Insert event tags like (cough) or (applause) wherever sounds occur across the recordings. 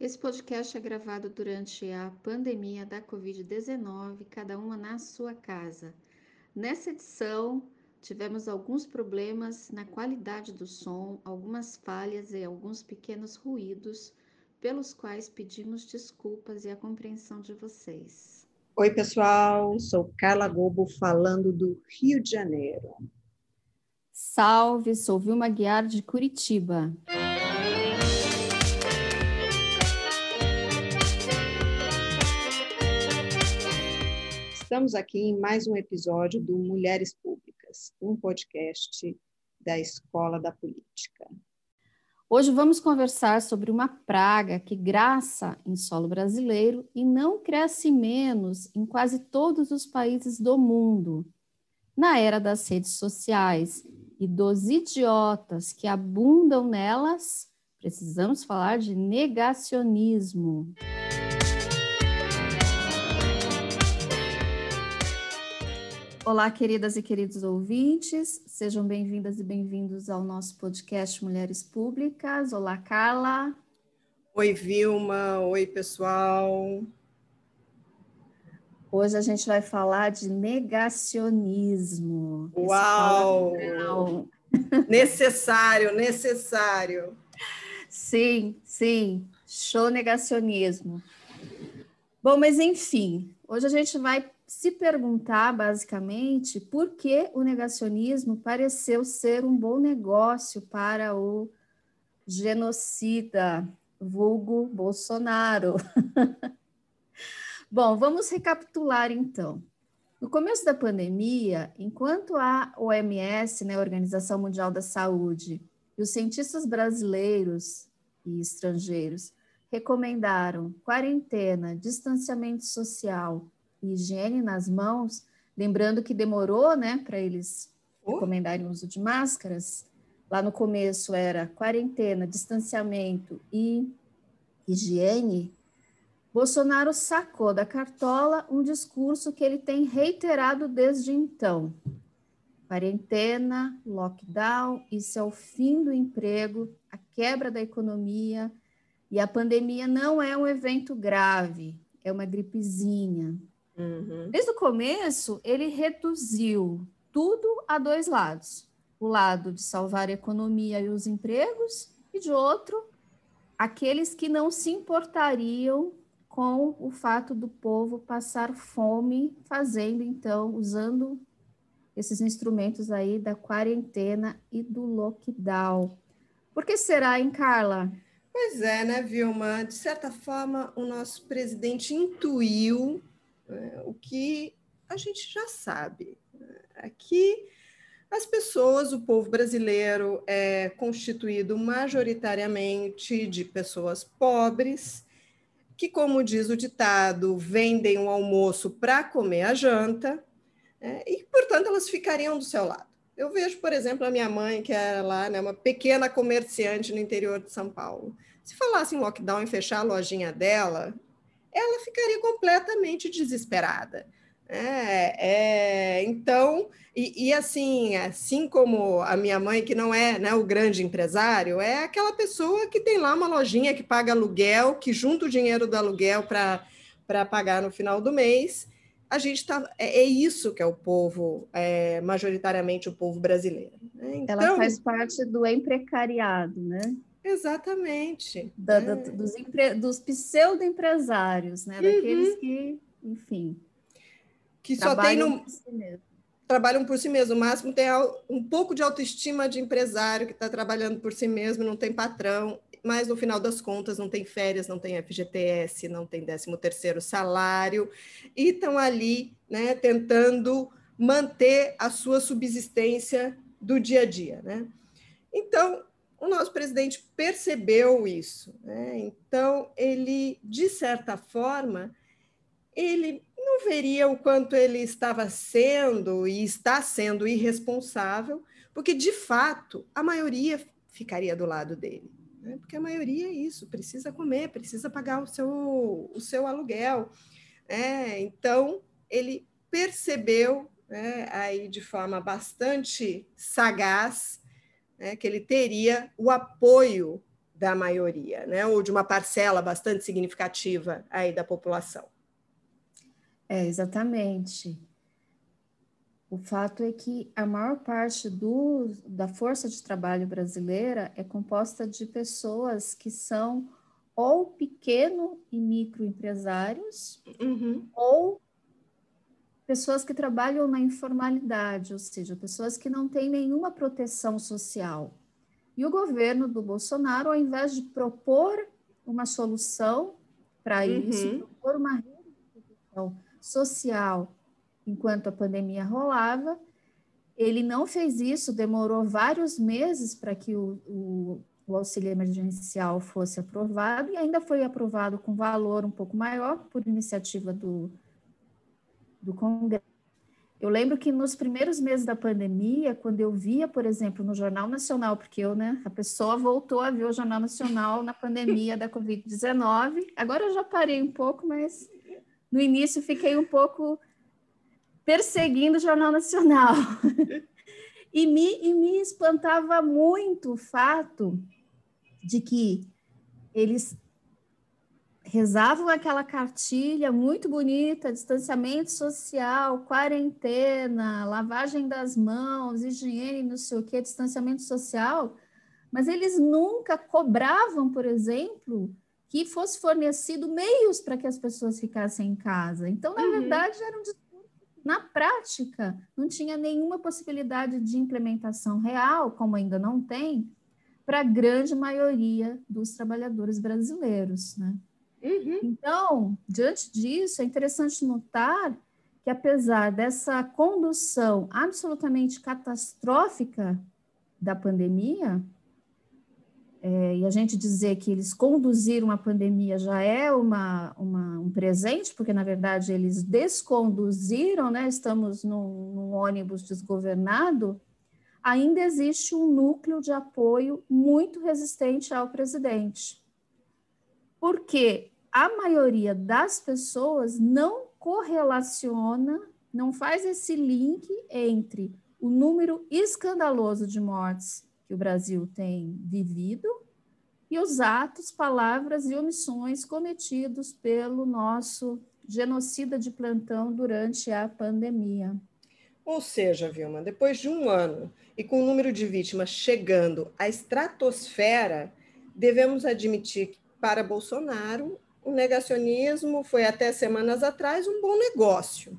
Esse podcast é gravado durante a pandemia da Covid-19, cada uma na sua casa. Nessa edição, tivemos alguns problemas na qualidade do som, algumas falhas e alguns pequenos ruídos, pelos quais pedimos desculpas e a compreensão de vocês. Oi, pessoal, sou Carla Gobo falando do Rio de Janeiro. Salve, sou Vilma Guiar de Curitiba. Estamos aqui em mais um episódio do Mulheres Públicas, um podcast da Escola da Política. Hoje vamos conversar sobre uma praga que graça em solo brasileiro e não cresce menos em quase todos os países do mundo. Na era das redes sociais e dos idiotas que abundam nelas, precisamos falar de negacionismo. Olá, queridas e queridos ouvintes, sejam bem-vindas e bem-vindos ao nosso podcast Mulheres Públicas. Olá, Carla. Oi, Vilma. Oi, pessoal. Hoje a gente vai falar de negacionismo. Uau! (laughs) necessário, necessário. Sim, sim, show negacionismo. Bom, mas enfim, hoje a gente vai se perguntar, basicamente, por que o negacionismo pareceu ser um bom negócio para o genocida, vulgo Bolsonaro. (laughs) bom, vamos recapitular então. No começo da pandemia, enquanto a OMS, né, a Organização Mundial da Saúde, e os cientistas brasileiros e estrangeiros recomendaram quarentena, distanciamento social higiene nas mãos, lembrando que demorou, né, para eles recomendarem o uso de máscaras. Lá no começo era quarentena, distanciamento e higiene. Bolsonaro sacou da cartola um discurso que ele tem reiterado desde então. Quarentena, lockdown, isso é o fim do emprego, a quebra da economia, e a pandemia não é um evento grave, é uma gripezinha. Uhum. Desde o começo, ele reduziu tudo a dois lados: o lado de salvar a economia e os empregos, e de outro, aqueles que não se importariam com o fato do povo passar fome, fazendo então, usando esses instrumentos aí da quarentena e do lockdown. Por que será, hein, Carla? Pois é, né, Vilma? De certa forma, o nosso presidente intuiu é, o que a gente já sabe. Aqui, as pessoas, o povo brasileiro é constituído majoritariamente de pessoas pobres, que, como diz o ditado, vendem o almoço para comer a janta, é, e, portanto, elas ficariam do seu lado. Eu vejo, por exemplo, a minha mãe, que era lá, né, uma pequena comerciante no interior de São Paulo. Se falasse em lockdown e fechar a lojinha dela, ela ficaria completamente desesperada. É, é, então, e, e, assim, assim como a minha mãe, que não é né, o grande empresário, é aquela pessoa que tem lá uma lojinha que paga aluguel, que junta o dinheiro do aluguel para pagar no final do mês. A gente tá. É, é isso que é o povo, é, majoritariamente o povo brasileiro. Né? Então, Ela faz parte do emprecariado, né? Exatamente. Da, da, é. dos, empre, dos pseudo-empresários, né? Uhum. Daqueles que, enfim. Que só tem no. Por si trabalham por si mesmo. No máximo tem um pouco de autoestima de empresário que está trabalhando por si mesmo, não tem patrão, mas no final das contas não tem férias, não tem FGTS, não tem 13 terceiro salário, e estão ali né, tentando manter a sua subsistência do dia a dia. Né? Então, o nosso presidente percebeu isso. Né? Então, ele, de certa forma, ele não veria o quanto ele estava sendo e está sendo irresponsável, porque, de fato, a maioria ficaria do lado dele. Né? Porque a maioria é isso, precisa comer, precisa pagar o seu, o seu aluguel. Né? Então, ele percebeu né, aí de forma bastante sagaz né, que ele teria o apoio da maioria, né? ou de uma parcela bastante significativa aí da população. É, exatamente. O fato é que a maior parte do, da força de trabalho brasileira é composta de pessoas que são ou pequeno e microempresários uhum. ou pessoas que trabalham na informalidade, ou seja, pessoas que não têm nenhuma proteção social. E o governo do Bolsonaro, ao invés de propor uma solução para uhum. isso, propor uma redistribuição social enquanto a pandemia rolava, ele não fez isso, demorou vários meses para que o, o, o, auxílio emergencial fosse aprovado e ainda foi aprovado com valor um pouco maior por iniciativa do, do Congresso. Eu lembro que nos primeiros meses da pandemia, quando eu via, por exemplo, no Jornal Nacional, porque eu, né, a pessoa voltou a ver o Jornal Nacional na pandemia da Covid-19. Agora eu já parei um pouco, mas no início fiquei um pouco perseguindo o Jornal Nacional. (laughs) e, me, e me espantava muito o fato de que eles rezavam aquela cartilha muito bonita, distanciamento social, quarentena, lavagem das mãos, higiene, não sei o que, distanciamento social, mas eles nunca cobravam, por exemplo, que fosse fornecido meios para que as pessoas ficassem em casa. Então, na uhum. verdade, era um na prática, não tinha nenhuma possibilidade de implementação real, como ainda não tem, para a grande maioria dos trabalhadores brasileiros, né? Uhum. Então, diante disso, é interessante notar que, apesar dessa condução absolutamente catastrófica da pandemia, é, e a gente dizer que eles conduziram a pandemia já é uma, uma, um presente, porque na verdade eles desconduziram, né? estamos num, num ônibus desgovernado, ainda existe um núcleo de apoio muito resistente ao presidente. Porque a maioria das pessoas não correlaciona, não faz esse link entre o número escandaloso de mortes que o Brasil tem vivido e os atos, palavras e omissões cometidos pelo nosso genocida de plantão durante a pandemia. Ou seja, Vilma, depois de um ano e com o número de vítimas chegando à estratosfera, devemos admitir que, para Bolsonaro, o negacionismo foi até semanas atrás um bom negócio,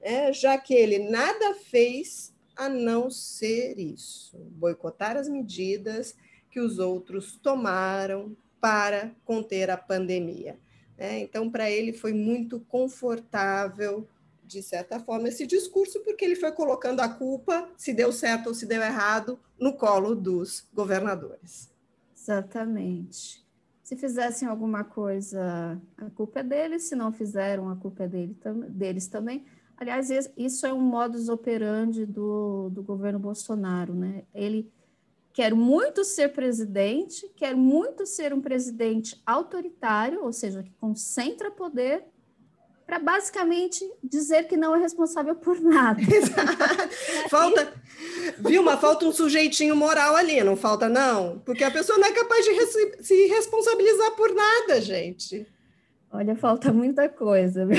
né? já que ele nada fez a não ser isso, boicotar as medidas que os outros tomaram para conter a pandemia. Né? Então, para ele foi muito confortável, de certa forma, esse discurso, porque ele foi colocando a culpa, se deu certo ou se deu errado, no colo dos governadores. Exatamente. Se fizessem alguma coisa, a culpa é deles, se não fizeram, a culpa é dele, deles também. Aliás, isso é um modus operandi do, do governo Bolsonaro, né? Ele quer muito ser presidente, quer muito ser um presidente autoritário, ou seja, que concentra poder, para basicamente dizer que não é responsável por nada. (laughs) falta, Vilma, falta um sujeitinho moral ali, não falta não? Porque a pessoa não é capaz de se responsabilizar por nada, gente. Olha, falta muita coisa. (laughs)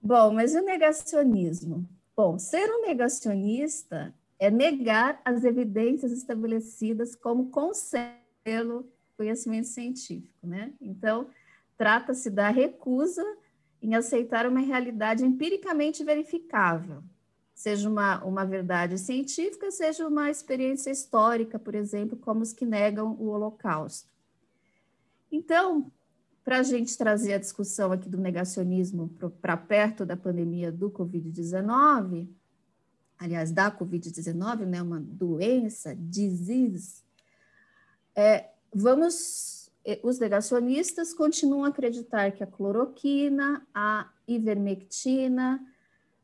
Bom, mas o negacionismo? Bom, ser um negacionista é negar as evidências estabelecidas como conselho conhecimento científico, né? Então, trata-se da recusa em aceitar uma realidade empiricamente verificável, seja uma, uma verdade científica, seja uma experiência histórica, por exemplo, como os que negam o Holocausto. Então, para a gente trazer a discussão aqui do negacionismo para perto da pandemia do Covid-19, aliás, da Covid-19, né, uma doença, disease, é, vamos, os negacionistas continuam a acreditar que a cloroquina, a ivermectina,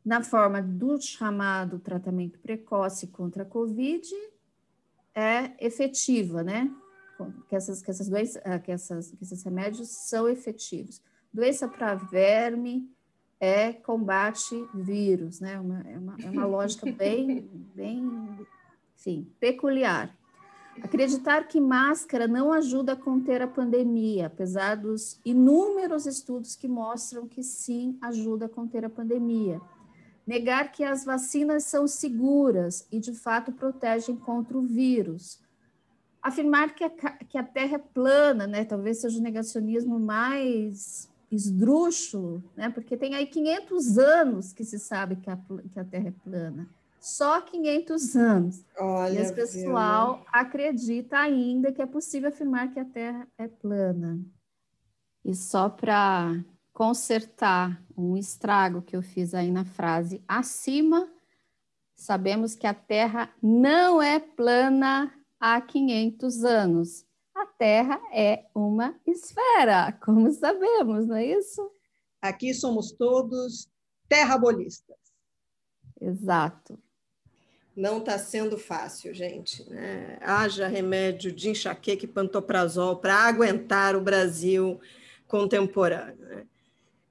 na forma do chamado tratamento precoce contra a Covid, é efetiva, né? que essas, que essas doenças, ah, que, essas, que esses remédios são efetivos. Doença para verme é combate vírus, né? Uma, é, uma, é uma lógica bem, bem, enfim, peculiar. Acreditar que máscara não ajuda a conter a pandemia, apesar dos inúmeros estudos que mostram que sim ajuda a conter a pandemia. Negar que as vacinas são seguras e de fato protegem contra o vírus. Afirmar que a, que a Terra é plana, né? Talvez seja o negacionismo mais esdrúxulo, né? Porque tem aí 500 anos que se sabe que a, que a Terra é plana só 500 anos. Olha, e esse pessoal viu? acredita ainda que é possível afirmar que a Terra é plana. E só para consertar um estrago que eu fiz aí na frase acima, sabemos que a Terra não é plana há 500 anos. A Terra é uma esfera, como sabemos, não é isso? Aqui somos todos terrabolistas. Exato não está sendo fácil, gente. Né? Haja remédio de enxaqueca e pantoprazol para aguentar o Brasil contemporâneo. Né?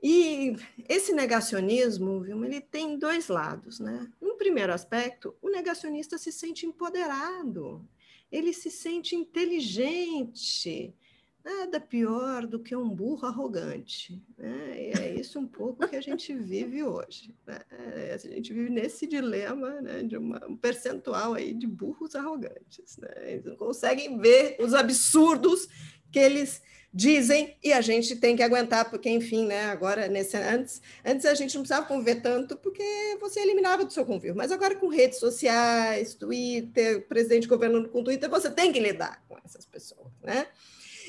E esse negacionismo, Vilma, ele tem dois lados. Né? No primeiro aspecto, o negacionista se sente empoderado, ele se sente inteligente, nada pior do que um burro arrogante. Né? E é isso um pouco que a gente vive hoje. Né? A gente vive nesse dilema né, de uma, um percentual aí de burros arrogantes. Né? Eles não conseguem ver os absurdos que eles dizem e a gente tem que aguentar, porque, enfim, né, agora, nesse, antes, antes a gente não precisava conviver tanto porque você eliminava do seu convívio, mas agora com redes sociais, Twitter, presidente governando com Twitter, você tem que lidar com essas pessoas, né?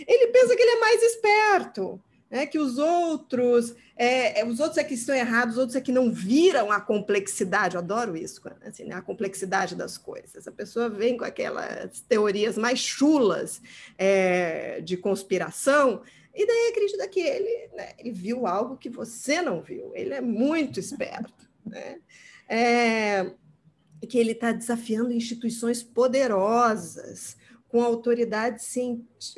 Ele pensa que ele é mais esperto, né? que os outros, é, é, os outros é que estão errados, os outros é que não viram a complexidade. Eu adoro isso, assim, né? a complexidade das coisas. A pessoa vem com aquelas teorias mais chulas é, de conspiração, e daí acredita que ele, né, ele viu algo que você não viu. Ele é muito esperto. (laughs) Né? É, que ele está desafiando instituições poderosas, com autoridades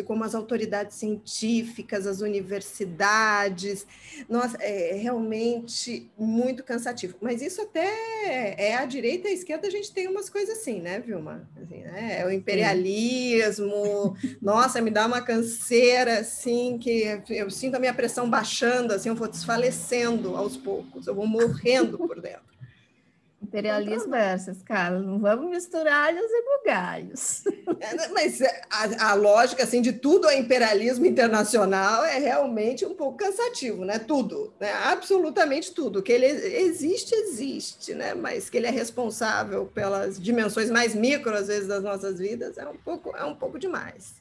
como as autoridades científicas, as universidades. Nossa, é realmente muito cansativo. Mas isso até é a direita e a esquerda, a gente tem umas coisas assim, né, Vilma? Assim, né? É o imperialismo, nossa, me dá uma canseira, assim, que eu sinto a minha pressão baixando, assim, eu vou desfalecendo aos poucos, eu vou morrendo por dentro. Imperialismo versus, cara, não vamos misturar alhos e bugalhos. É, né, (laughs) mas é, a, a, lógica assim, de tudo é imperialismo internacional é realmente um pouco cansativo, né? Tudo, né? absolutamente tudo. Que ele existe, existe, né? mas que ele é responsável pelas dimensões mais micro, às vezes, das nossas vidas, é um pouco, é um pouco demais.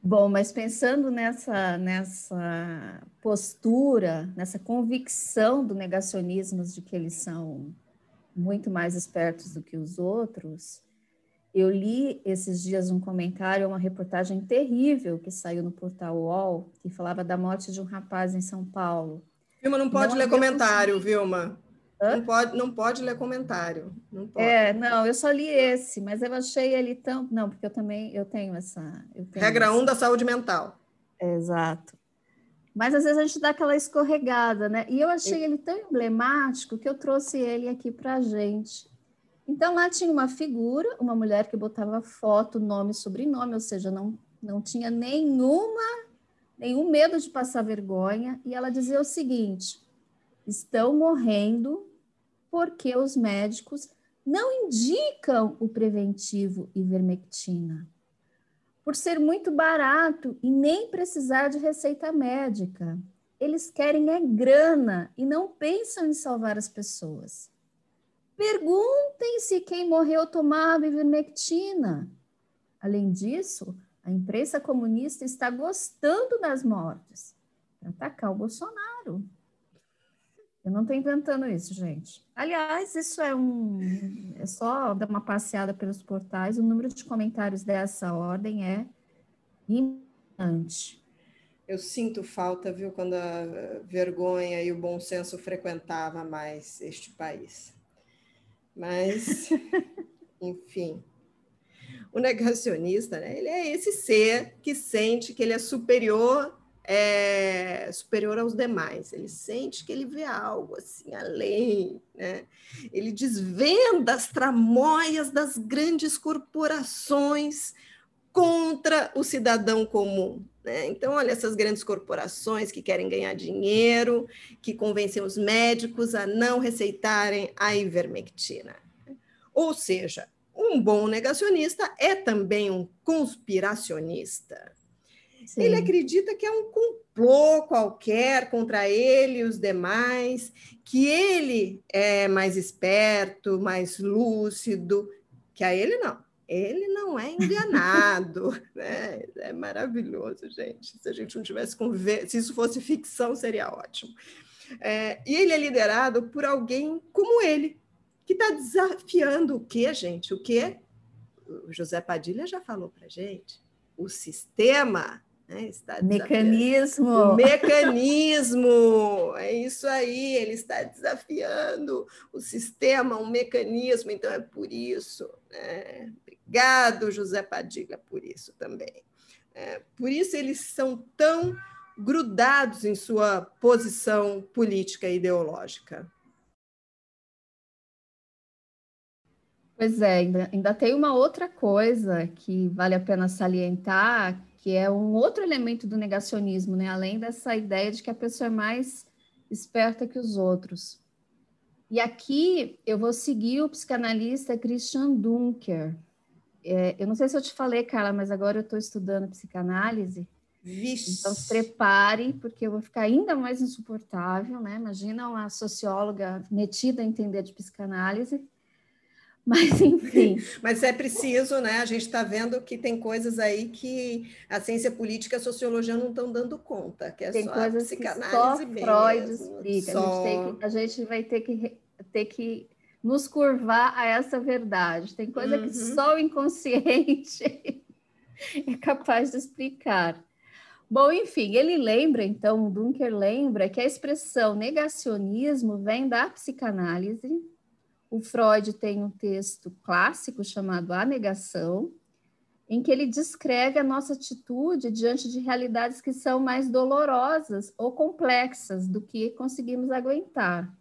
Bom, mas pensando nessa, nessa postura, nessa convicção do negacionismo de que eles são muito mais espertos do que os outros, eu li esses dias um comentário, uma reportagem terrível que saiu no portal UOL, que falava da morte de um rapaz em São Paulo. Vilma, não pode não ler comentário, conseguido. Vilma. Não pode, não pode ler comentário. Não pode. É, não, eu só li esse, mas eu achei ele tão. Não, porque eu também eu tenho essa. Eu tenho Regra 1 um da saúde mental. exato. Mas às vezes a gente dá aquela escorregada, né? E eu achei ele tão emblemático que eu trouxe ele aqui para a gente. Então lá tinha uma figura, uma mulher que botava foto, nome, sobrenome, ou seja, não, não tinha nenhuma, nenhum medo de passar vergonha, e ela dizia o seguinte: estão morrendo porque os médicos não indicam o preventivo ivermectina, por ser muito barato e nem precisar de receita médica. Eles querem é grana e não pensam em salvar as pessoas. Perguntem se quem morreu tomava ivermectina. Além disso, a imprensa comunista está gostando das mortes para atacar o Bolsonaro. Eu não estou inventando isso, gente. Aliás, isso é um. É só dar uma passeada pelos portais. O número de comentários dessa ordem é impressionante. Eu sinto falta, viu, quando a vergonha e o bom senso frequentava mais este país. Mas, (laughs) enfim. O negacionista, né, ele é esse ser que sente que ele é superior é superior aos demais. Ele sente que ele vê algo assim além, né? Ele desvenda as tramóias das grandes corporações contra o cidadão comum. Né? Então, olha essas grandes corporações que querem ganhar dinheiro, que convencem os médicos a não receitarem a ivermectina. Ou seja, um bom negacionista é também um conspiracionista. Sim. Ele acredita que é um complô qualquer contra ele e os demais, que ele é mais esperto, mais lúcido, que a ele não. Ele não é enganado. (laughs) né? É maravilhoso, gente. Se a gente não tivesse conviver, se isso fosse ficção, seria ótimo. É, e ele é liderado por alguém como ele, que está desafiando o quê, gente? O quê? O José Padilha já falou para gente. O sistema né? Está mecanismo. O (laughs) mecanismo, é isso aí, ele está desafiando o sistema, um mecanismo, então é por isso. Né? Obrigado, José Padilha, por isso também. É, por isso eles são tão grudados em sua posição política e ideológica. Pois é, ainda, ainda tem uma outra coisa que vale a pena salientar, que é um outro elemento do negacionismo, né? além dessa ideia de que a pessoa é mais esperta que os outros. E aqui eu vou seguir o psicanalista Christian Dunker. É, eu não sei se eu te falei, Carla, mas agora eu estou estudando psicanálise. Vixe. Então se prepare, porque eu vou ficar ainda mais insuportável, né? Imagina uma socióloga metida a entender de psicanálise. Mas, (laughs) enfim. Mas é preciso, né? A gente está vendo que tem coisas aí que a ciência política e a sociologia não estão dando conta, que é tem só coisas a psicanálise que só mesmo, Freud explica. Só... A, gente que, a, gente vai ter que, ter que nos curvar a essa verdade. Tem coisa uhum. que só o inconsciente (laughs) é capaz de explicar. Bom, enfim, ele lembra, então, o Dunker lembra que a expressão negacionismo vem da psicanálise, o Freud tem um texto clássico chamado A Negação, em que ele descreve a nossa atitude diante de realidades que são mais dolorosas ou complexas do que conseguimos aguentar.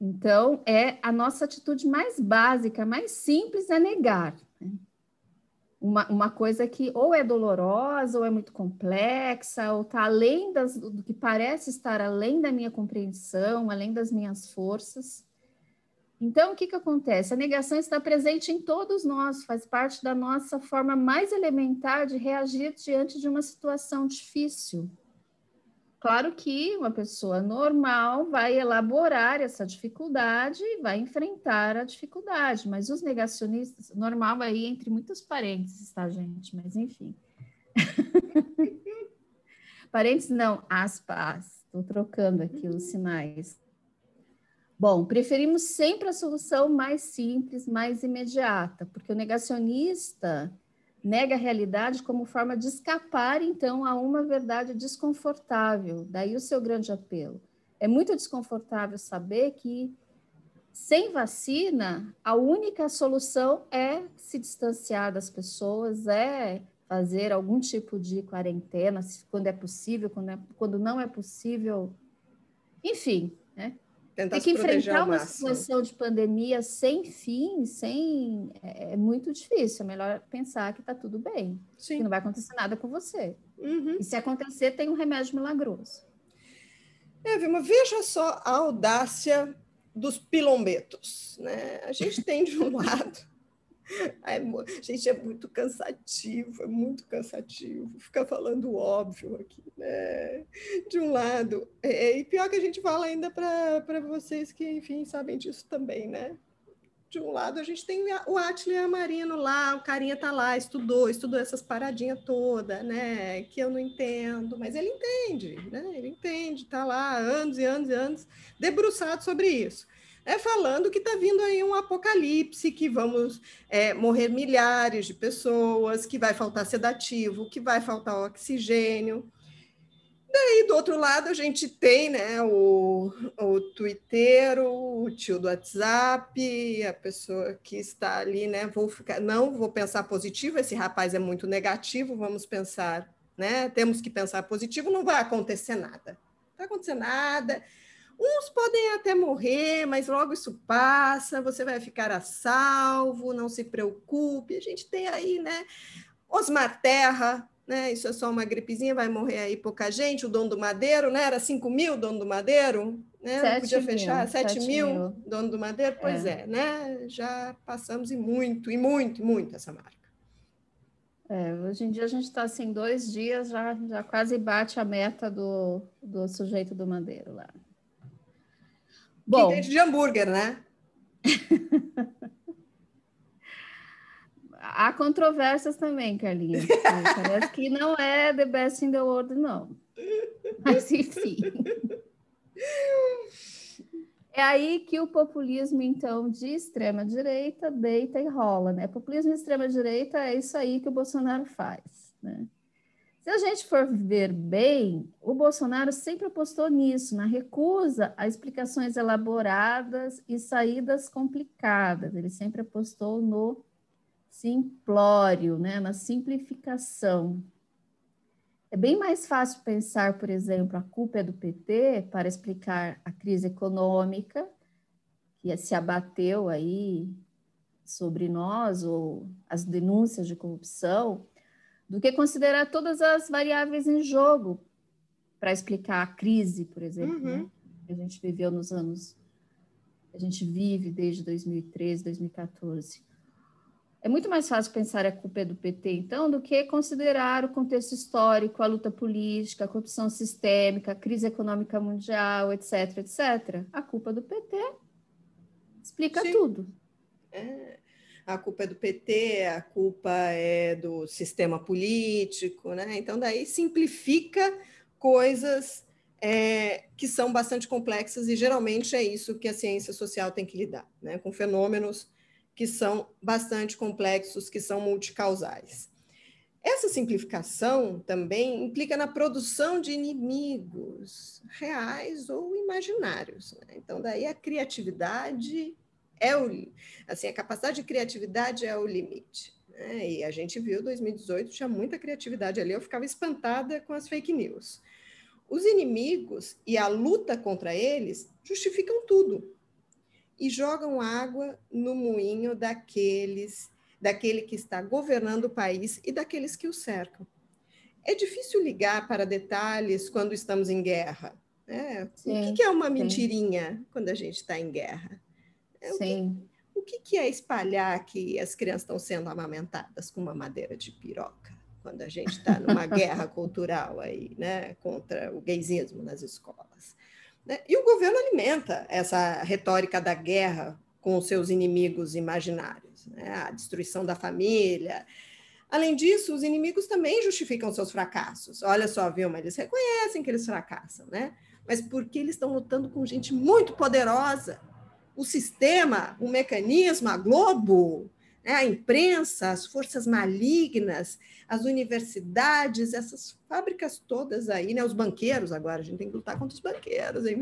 Então, é a nossa atitude mais básica, mais simples é negar. Né? Uma, uma coisa que ou é dolorosa, ou é muito complexa, ou está além das, do que parece estar além da minha compreensão, além das minhas forças. Então, o que, que acontece? A negação está presente em todos nós, faz parte da nossa forma mais elementar de reagir diante de uma situação difícil. Claro que uma pessoa normal vai elaborar essa dificuldade e vai enfrentar a dificuldade, mas os negacionistas, normal aí entre muitos parênteses, tá, gente? Mas enfim. (laughs) parênteses não, aspas, estou trocando aqui os sinais. Bom, preferimos sempre a solução mais simples, mais imediata, porque o negacionista nega a realidade como forma de escapar, então, a uma verdade desconfortável. Daí o seu grande apelo. É muito desconfortável saber que, sem vacina, a única solução é se distanciar das pessoas, é fazer algum tipo de quarentena, quando é possível, quando, é, quando não é possível. Enfim, né? Tentar Tem que enfrentar uma situação de pandemia sem fim, sem é, é muito difícil. É melhor pensar que está tudo bem, Sim. que não vai acontecer nada com você. Uhum. E se acontecer, tem um remédio milagroso. É, Vilma, veja só a audácia dos pilombetos. Né? A gente tem de um (laughs) lado (laughs) Ai, gente, é muito cansativo, é muito cansativo ficar falando óbvio aqui, né? De um lado, é, é e pior que a gente fala ainda para vocês que, enfim, sabem disso também, né? De um lado, a gente tem o Atila Amarino lá, o carinha tá lá, estudou, estudou essas paradinhas todas, né? Que eu não entendo, mas ele entende, né? Ele entende, tá lá anos e anos e anos debruçado sobre isso é falando que está vindo aí um apocalipse, que vamos é, morrer milhares de pessoas, que vai faltar sedativo, que vai faltar oxigênio. Daí, do outro lado, a gente tem né, o, o Twitter, o tio do WhatsApp, a pessoa que está ali, né? Vou ficar, não vou pensar positivo, esse rapaz é muito negativo, vamos pensar né? Temos que pensar positivo, não vai acontecer nada. Não vai acontecer nada. Uns podem até morrer, mas logo isso passa, você vai ficar a salvo, não se preocupe. A gente tem aí, né? Osmar Terra, né? Isso é só uma gripezinha, vai morrer aí pouca gente. O dono do Madeiro, né? Era 5 mil dono do Madeiro, né? Não podia mil, fechar 7 mil, mil dono do Madeiro. Pois é. é, né? Já passamos e muito, e muito, e muito essa marca. É, hoje em dia a gente está assim, dois dias já, já quase bate a meta do, do sujeito do Madeiro lá. Bom, de hambúrguer, né? (laughs) Há controvérsias também, Carlinha. (laughs) Parece que não é the best in the world, não. Mas, enfim. É aí que o populismo, então, de extrema-direita deita e rola, né? Populismo de extrema-direita é isso aí que o Bolsonaro faz, né? Se a gente for ver bem, o Bolsonaro sempre apostou nisso, na recusa a explicações elaboradas e saídas complicadas. Ele sempre apostou no simplório, né, na simplificação. É bem mais fácil pensar, por exemplo, a culpa é do PT para explicar a crise econômica que se abateu aí sobre nós ou as denúncias de corrupção, do que considerar todas as variáveis em jogo para explicar a crise, por exemplo, uhum. né, que a gente viveu nos anos a gente vive desde 2013, 2014. É muito mais fácil pensar a culpa é do PT, então, do que considerar o contexto histórico, a luta política, a corrupção sistêmica, a crise econômica mundial, etc., etc. A culpa do PT explica Sim. tudo. É, a culpa é do PT, a culpa é do sistema político, né? Então, daí simplifica coisas é, que são bastante complexas e geralmente é isso que a ciência social tem que lidar, né? Com fenômenos que são bastante complexos, que são multicausais. Essa simplificação também implica na produção de inimigos reais ou imaginários. Né? Então, daí a criatividade é o assim a capacidade de criatividade é o limite. Né? E a gente viu 2018 tinha muita criatividade ali. Eu ficava espantada com as fake news. Os inimigos e a luta contra eles justificam tudo e jogam água no moinho daqueles, daquele que está governando o país e daqueles que o cercam. É difícil ligar para detalhes quando estamos em guerra. Né? Sim, o que é uma mentirinha sim. quando a gente está em guerra? Sim. O que, o que é espalhar que as crianças estão sendo amamentadas com uma madeira de piroca? Quando a gente está numa (laughs) guerra cultural aí, né, contra o gaysismo nas escolas. Né? E o governo alimenta essa retórica da guerra com os seus inimigos imaginários, né? a destruição da família. Além disso, os inimigos também justificam seus fracassos. Olha só, Vilma, eles reconhecem que eles fracassam, né? Mas porque eles estão lutando com gente muito poderosa. O sistema, o mecanismo, a Globo, né? a imprensa, as forças malignas, as universidades, essas fábricas todas aí, né? Os banqueiros agora, a gente tem que lutar contra os banqueiros, hein,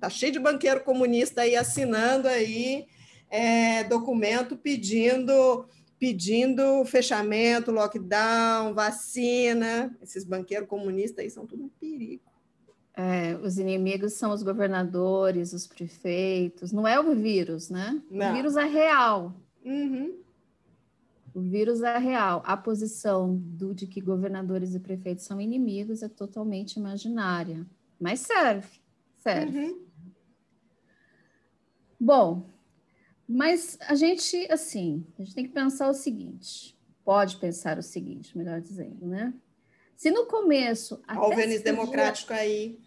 Tá cheio de banqueiro comunista aí assinando aí é, documento pedindo pedindo fechamento, lockdown, vacina. Esses banqueiros comunistas aí são tudo um perigo. É, os inimigos são os governadores, os prefeitos. Não é o vírus, né? Não. O vírus é real. Uhum. O vírus é real. A posição do, de que governadores e prefeitos são inimigos é totalmente imaginária. Mas serve, serve. Uhum. Bom, mas a gente, assim, a gente tem que pensar o seguinte, pode pensar o seguinte, melhor dizendo, né? Se no começo... Olha o Vênis Democrático aí.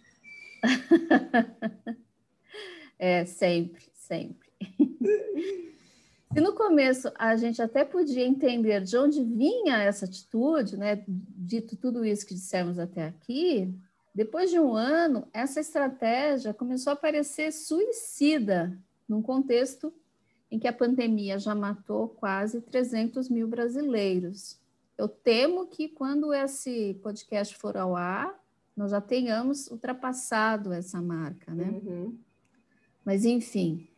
(laughs) é, sempre, sempre. (laughs) Se no começo a gente até podia entender de onde vinha essa atitude, né, dito tudo isso que dissemos até aqui, depois de um ano, essa estratégia começou a parecer suicida, num contexto em que a pandemia já matou quase 300 mil brasileiros. Eu temo que quando esse podcast for ao ar, nós já tenhamos ultrapassado essa marca, né? Uhum. Mas, enfim,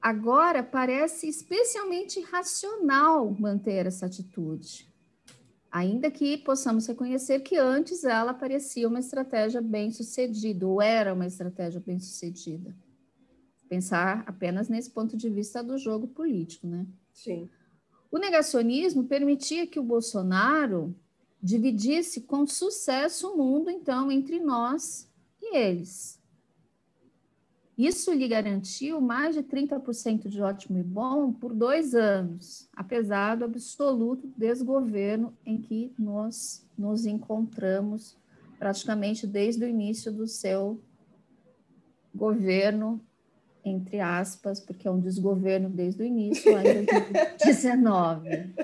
Agora parece especialmente racional manter essa atitude. ainda que possamos reconhecer que antes ela parecia uma estratégia bem sucedida, ou era uma estratégia bem sucedida. Pensar apenas nesse ponto de vista do jogo político, né? Sim. O negacionismo permitia que o Bolsonaro dividisse com sucesso o mundo, então, entre nós e eles. Isso lhe garantiu mais de 30% de ótimo e bom por dois anos, apesar do absoluto desgoverno em que nós nos encontramos praticamente desde o início do seu governo, entre aspas, porque é um desgoverno desde o início, lá em 2019.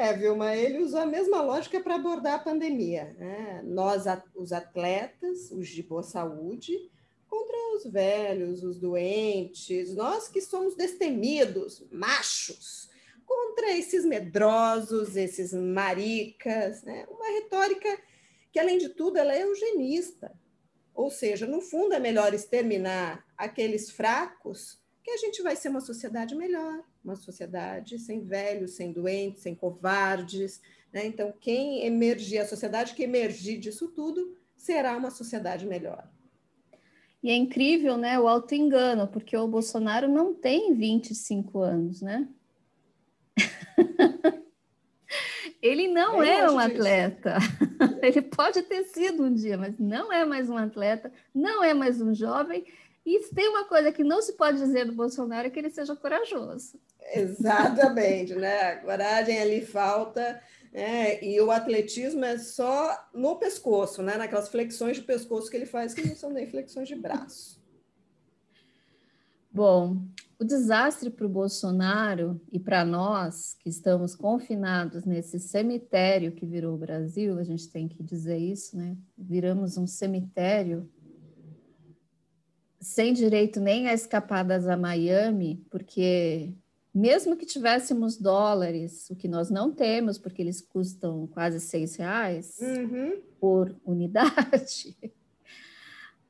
É, Vilma, ele usou a mesma lógica para abordar a pandemia. Né? Nós, os atletas, os de boa saúde, contra os velhos, os doentes, nós que somos destemidos, machos, contra esses medrosos, esses maricas, né? uma retórica que, além de tudo, ela é eugenista. Ou seja, no fundo, é melhor exterminar aqueles fracos que a gente vai ser uma sociedade melhor, uma sociedade sem velhos, sem doentes, sem covardes. Né? Então, quem emergir, a sociedade que emergir disso tudo, será uma sociedade melhor. E é incrível, né, o auto-engano, porque o Bolsonaro não tem 25 anos, né? (laughs) Ele não é um atleta. (laughs) Ele pode ter sido um dia, mas não é mais um atleta, não é mais um jovem. E se tem uma coisa que não se pode dizer do Bolsonaro é que ele seja corajoso. Exatamente, né? Coragem ali falta. É, e o atletismo é só no pescoço, né? Naquelas flexões de pescoço que ele faz, que não são nem flexões de braço. Bom, o desastre para o Bolsonaro e para nós que estamos confinados nesse cemitério que virou o Brasil, a gente tem que dizer isso, né? Viramos um cemitério sem direito nem a escapadas a Miami, porque mesmo que tivéssemos dólares, o que nós não temos, porque eles custam quase seis reais uhum. por unidade, (laughs)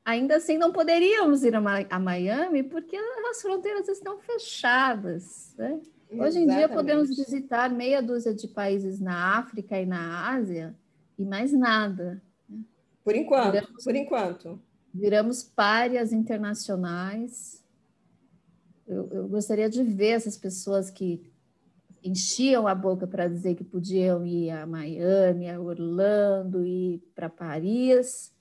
ainda assim não poderíamos ir a, Miami porque as fronteiras estão fechadas. Né? Hoje em dia podemos visitar meia dúzia de países na África e na Ásia e mais nada. Né? Por enquanto, viramos, por enquanto. Viramos párias internacionais eu, eu gostaria de ver essas pessoas que enchiam a boca para dizer que podiam ir a Miami, a Orlando, ir para Paris.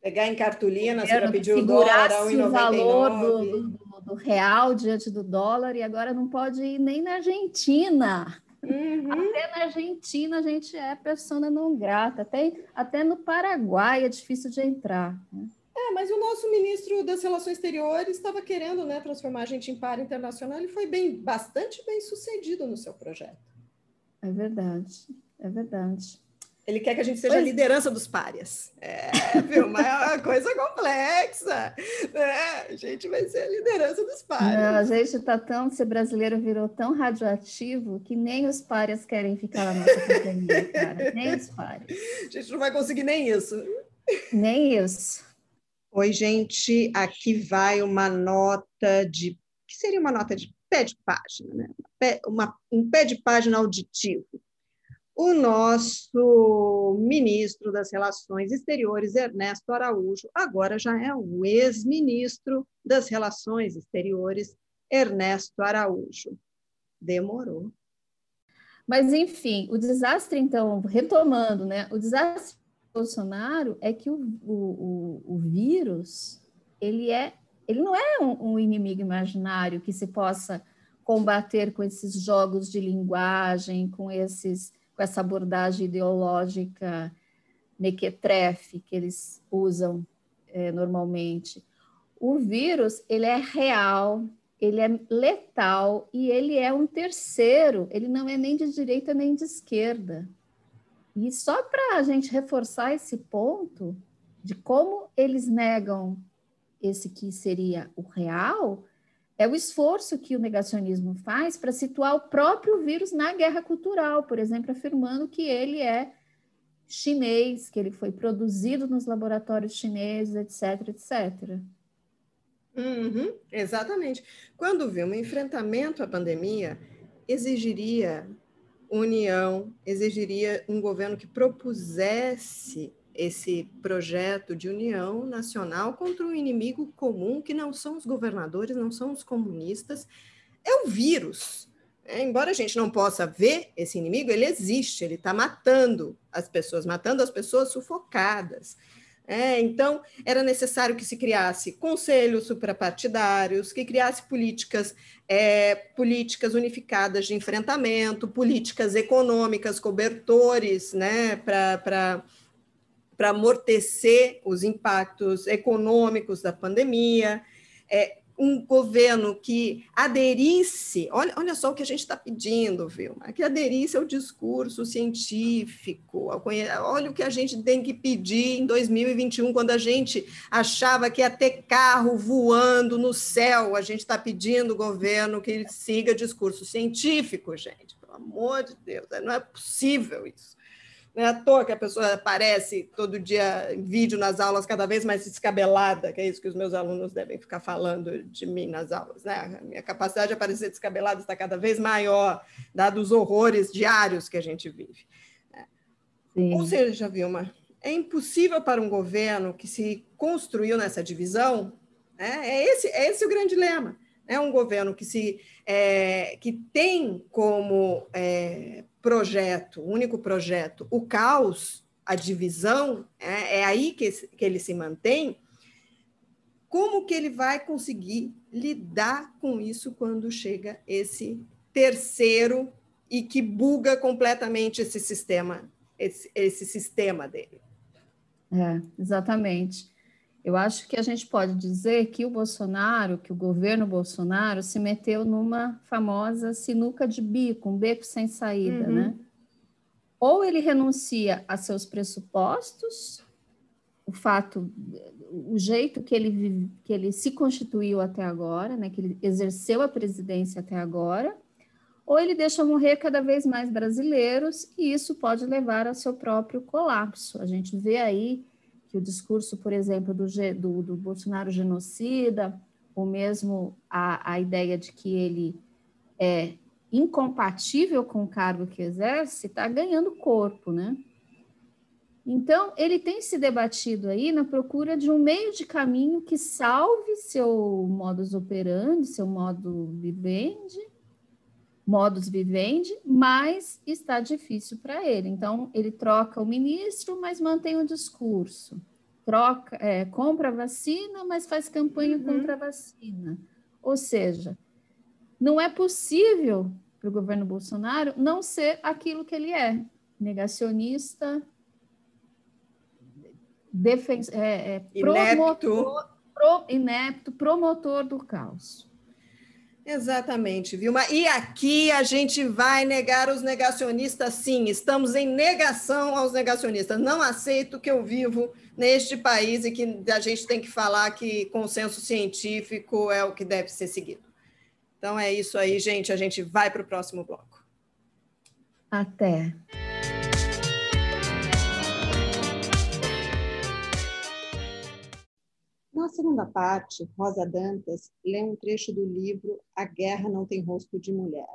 Pegar em cartolina para pedir o dólar a 1,99. o valor do, do, do, real diante do dólar e agora não pode ir nem na Argentina. Uhum. Até na Argentina a gente é persona não grata, até, até no Paraguai é difícil de entrar. Né? É, mas o nosso ministro das Relações Exteriores estava querendo né, transformar a gente em par internacional e foi bem, bastante bem sucedido no seu projeto. É verdade, é verdade. Ele quer que a gente seja pois... a liderança dos párias. É, viu? Mas é uma coisa complexa. Né? A gente vai ser a liderança dos párias. Não, a gente está tão, ser brasileiro virou tão radioativo que nem os párias querem ficar na nossa companhia, cara. Nem os párias. A gente não vai conseguir nem isso. Nem isso. Oi, gente, aqui vai uma nota de. que seria uma nota de pé de página, né? Uma, um pé de página auditivo. O nosso ministro das Relações Exteriores, Ernesto Araújo, agora já é o ex-ministro das Relações Exteriores, Ernesto Araújo. Demorou. Mas, enfim, o desastre, então, retomando, né? O desastre Bolsonaro é que o, o, o, vírus ele é ele não é um, um, inimigo imaginário que se possa combater com esses jogos de linguagem, com esses com essa abordagem ideológica mequetrefe que eles usam é, normalmente. O vírus ele é real, ele é letal e ele é um terceiro. Ele não é nem de direita nem de esquerda. E só para a gente reforçar esse ponto de como eles negam esse que seria o real, é o esforço que o negacionismo faz para situar o próprio vírus na guerra cultural, por exemplo, afirmando que ele é chinês, que ele foi produzido nos laboratórios chineses, etc, etc. Uhum, exatamente. Quando vê um enfrentamento à pandemia, exigiria união exigiria um governo que propusesse esse projeto de união nacional contra um inimigo comum que não são os governadores, não são os comunistas, é o vírus. É, embora a gente não possa ver esse inimigo, ele existe, ele está matando as pessoas, matando as pessoas sufocadas. É, então, era necessário que se criasse conselhos suprapartidários, que criasse políticas, é, políticas unificadas de enfrentamento, políticas econômicas, cobertores né, para amortecer os impactos econômicos da pandemia. É, um governo que aderisse, olha, olha só o que a gente está pedindo, Vilma, que aderisse ao discurso científico, olha o que a gente tem que pedir em 2021, quando a gente achava que ia ter carro voando no céu, a gente está pedindo o governo que siga discurso científico, gente, pelo amor de Deus, não é possível isso. Não é à toa que a pessoa aparece todo dia em vídeo nas aulas, cada vez mais descabelada, que é isso que os meus alunos devem ficar falando de mim nas aulas. Né? A minha capacidade de aparecer descabelada está cada vez maior, dados os horrores diários que a gente vive. Sim. Ou seja, Vilma, é impossível para um governo que se construiu nessa divisão, né? é, esse, é esse o grande dilema. É um governo que, se, é, que tem como é, projeto, único projeto, o caos, a divisão, é, é aí que, que ele se mantém, como que ele vai conseguir lidar com isso quando chega esse terceiro e que buga completamente esse sistema, esse, esse sistema dele? É, exatamente. Eu acho que a gente pode dizer que o Bolsonaro, que o governo Bolsonaro se meteu numa famosa sinuca de bico, um beco sem saída, uhum. né? Ou ele renuncia a seus pressupostos, o fato, o jeito que ele, que ele se constituiu até agora, né, que ele exerceu a presidência até agora, ou ele deixa morrer cada vez mais brasileiros e isso pode levar ao seu próprio colapso. A gente vê aí que o discurso, por exemplo, do, do, do Bolsonaro genocida, ou mesmo a, a ideia de que ele é incompatível com o cargo que exerce, está ganhando corpo, né? Então, ele tem se debatido aí na procura de um meio de caminho que salve seu modus operandi, seu modo vivendi, modus vivendi, mas está difícil para ele. Então, ele troca o ministro, mas mantém o discurso. Troca, é, compra a vacina, mas faz campanha uhum. contra a vacina. Ou seja, não é possível para o governo Bolsonaro não ser aquilo que ele é, negacionista, defens, é, é, promotor, pro, inepto, promotor do caos. Exatamente, Vilma. E aqui a gente vai negar os negacionistas, sim. Estamos em negação aos negacionistas. Não aceito que eu vivo neste país e que a gente tem que falar que consenso científico é o que deve ser seguido. Então é isso aí, gente. A gente vai para o próximo bloco. Até. Na segunda parte, Rosa Dantas lê um trecho do livro A Guerra Não Tem Rosto de Mulher,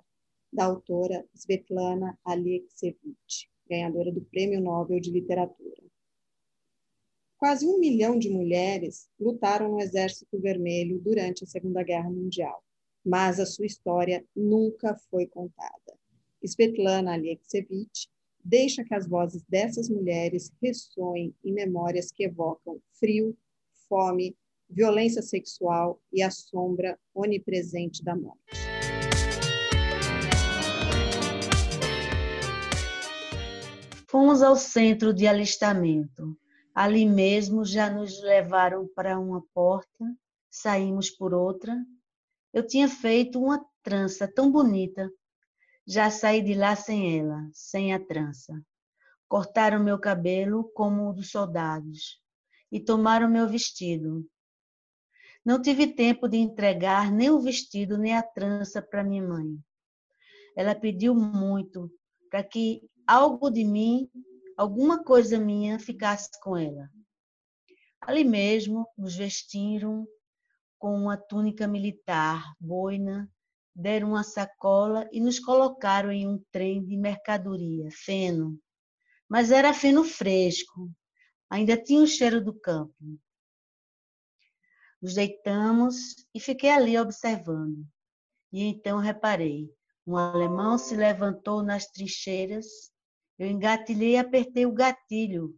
da autora Svetlana Alexievich, ganhadora do Prêmio Nobel de Literatura. Quase um milhão de mulheres lutaram no Exército Vermelho durante a Segunda Guerra Mundial, mas a sua história nunca foi contada. Svetlana Alexievich deixa que as vozes dessas mulheres ressoem em memórias que evocam frio, fome, violência sexual e a sombra onipresente da morte. Fomos ao centro de alistamento. Ali mesmo já nos levaram para uma porta, saímos por outra. Eu tinha feito uma trança tão bonita. Já saí de lá sem ela, sem a trança. Cortaram meu cabelo como o dos soldados e tomaram meu vestido. Não tive tempo de entregar nem o vestido nem a trança para minha mãe. Ela pediu muito para que algo de mim, alguma coisa minha, ficasse com ela. Ali mesmo nos vestiram com uma túnica militar, boina, deram uma sacola e nos colocaram em um trem de mercadoria, feno. Mas era feno fresco, ainda tinha o cheiro do campo. Nos deitamos e fiquei ali observando. E então reparei, um alemão se levantou nas trincheiras, eu engatilhei e apertei o gatilho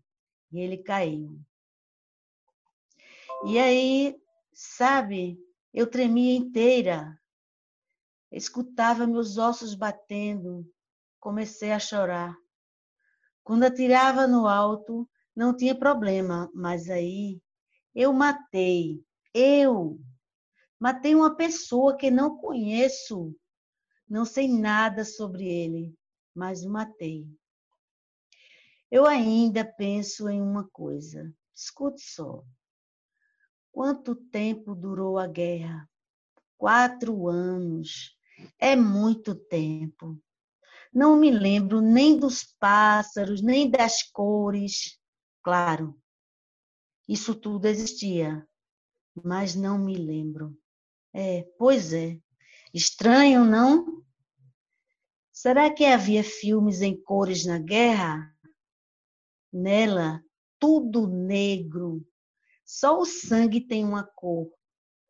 e ele caiu. E aí, sabe, eu tremia inteira, escutava meus ossos batendo, comecei a chorar. Quando atirava no alto, não tinha problema, mas aí eu matei, eu matei uma pessoa que não conheço, não sei nada sobre ele, mas o matei. Eu ainda penso em uma coisa, escute só. Quanto tempo durou a guerra? Quatro anos. É muito tempo. Não me lembro nem dos pássaros, nem das cores. Claro, isso tudo existia, mas não me lembro. É, pois é. Estranho, não? Será que havia filmes em cores na guerra? Nela, tudo negro. Só o sangue tem uma cor.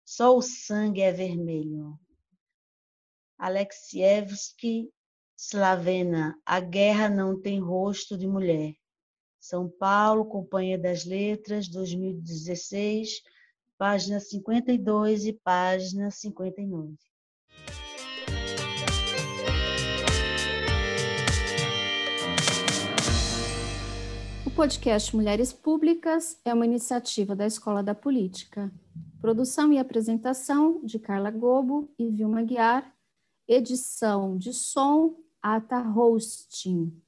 Só o sangue é vermelho. Alexievski, Slavena, A Guerra Não Tem Rosto de Mulher. São Paulo, Companhia das Letras, 2016, página 52 e página 59. O podcast Mulheres Públicas é uma iniciativa da Escola da Política. Produção e apresentação de Carla Gobo e Vilma Guiar. Edição de som, Ata Hosting.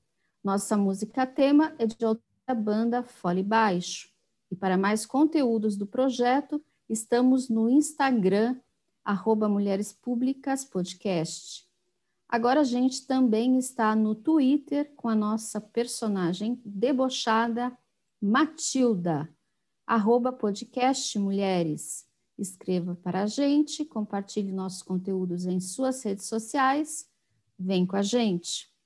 Nossa música tema é de da banda Fole Baixo. E para mais conteúdos do projeto, estamos no Instagram, arroba Mulheres Públicas Podcast. Agora a gente também está no Twitter com a nossa personagem debochada, Matilda, arroba podcast Mulheres. Escreva para a gente, compartilhe nossos conteúdos em suas redes sociais. Vem com a gente!